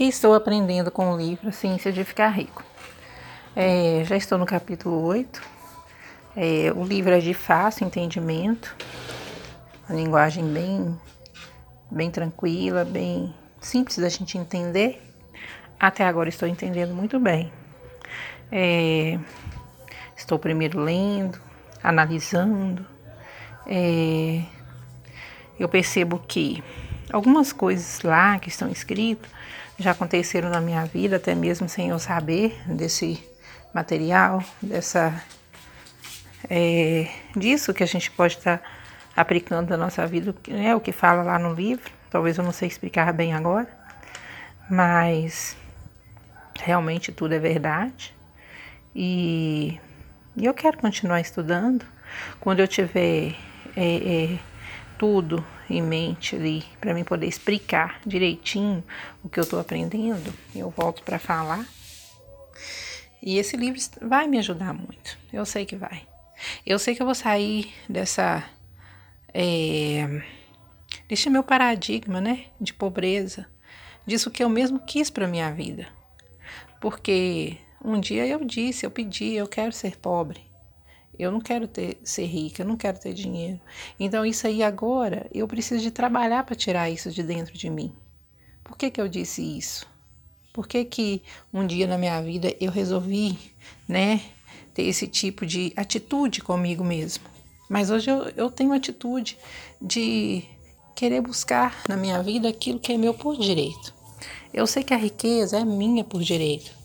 que estou aprendendo com o livro Ciência de Ficar Rico. É, já estou no capítulo 8. É, o livro é de fácil entendimento, uma linguagem bem, bem tranquila, bem simples da gente entender. Até agora estou entendendo muito bem. É, estou primeiro lendo, analisando. É, eu percebo que algumas coisas lá que estão escritas já aconteceram na minha vida, até mesmo sem eu saber desse material, dessa é, disso que a gente pode estar tá aplicando na nossa vida, é o que fala lá no livro. Talvez eu não sei explicar bem agora, mas realmente tudo é verdade. E, e eu quero continuar estudando. Quando eu tiver é, é, tudo em mente ali para mim poder explicar direitinho o que eu estou aprendendo, eu volto para falar. E esse livro vai me ajudar muito. Eu sei que vai. Eu sei que eu vou sair dessa é, desse meu paradigma, né, de pobreza, disso que eu mesmo quis para minha vida. Porque um dia eu disse, eu pedi, eu quero ser pobre. Eu não quero ter, ser rica, eu não quero ter dinheiro. Então, isso aí agora, eu preciso de trabalhar para tirar isso de dentro de mim. Por que, que eu disse isso? Por que, que um dia na minha vida eu resolvi, né, ter esse tipo de atitude comigo mesmo? Mas hoje eu, eu tenho atitude de querer buscar na minha vida aquilo que é meu por direito. Eu sei que a riqueza é minha por direito.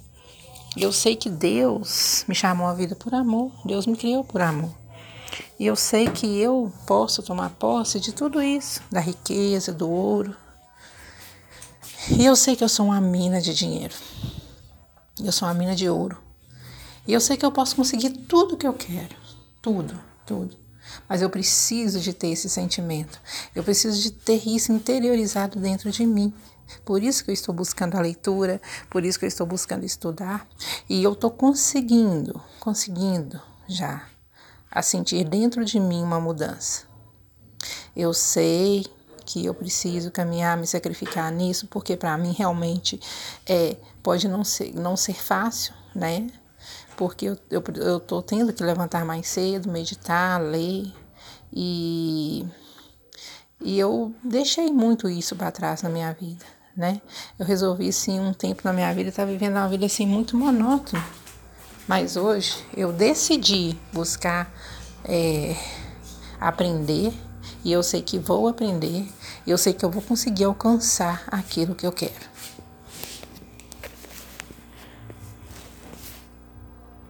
Eu sei que Deus me chamou a vida por amor, Deus me criou por amor. E eu sei que eu posso tomar posse de tudo isso, da riqueza, do ouro. E eu sei que eu sou uma mina de dinheiro. Eu sou uma mina de ouro. E eu sei que eu posso conseguir tudo que eu quero. Tudo, tudo. Mas eu preciso de ter esse sentimento. Eu preciso de ter isso interiorizado dentro de mim. Por isso que eu estou buscando a leitura, por isso que eu estou buscando estudar. E eu estou conseguindo, conseguindo já a sentir dentro de mim uma mudança. Eu sei que eu preciso caminhar, me sacrificar nisso, porque para mim realmente é, pode não ser, não ser fácil, né? Porque eu, eu, eu tô tendo que levantar mais cedo, meditar, ler e e eu deixei muito isso para trás na minha vida, né? Eu resolvi, sim, um tempo na minha vida estar tá vivendo uma vida assim muito monótona. Mas hoje eu decidi buscar é, aprender e eu sei que vou aprender, eu sei que eu vou conseguir alcançar aquilo que eu quero.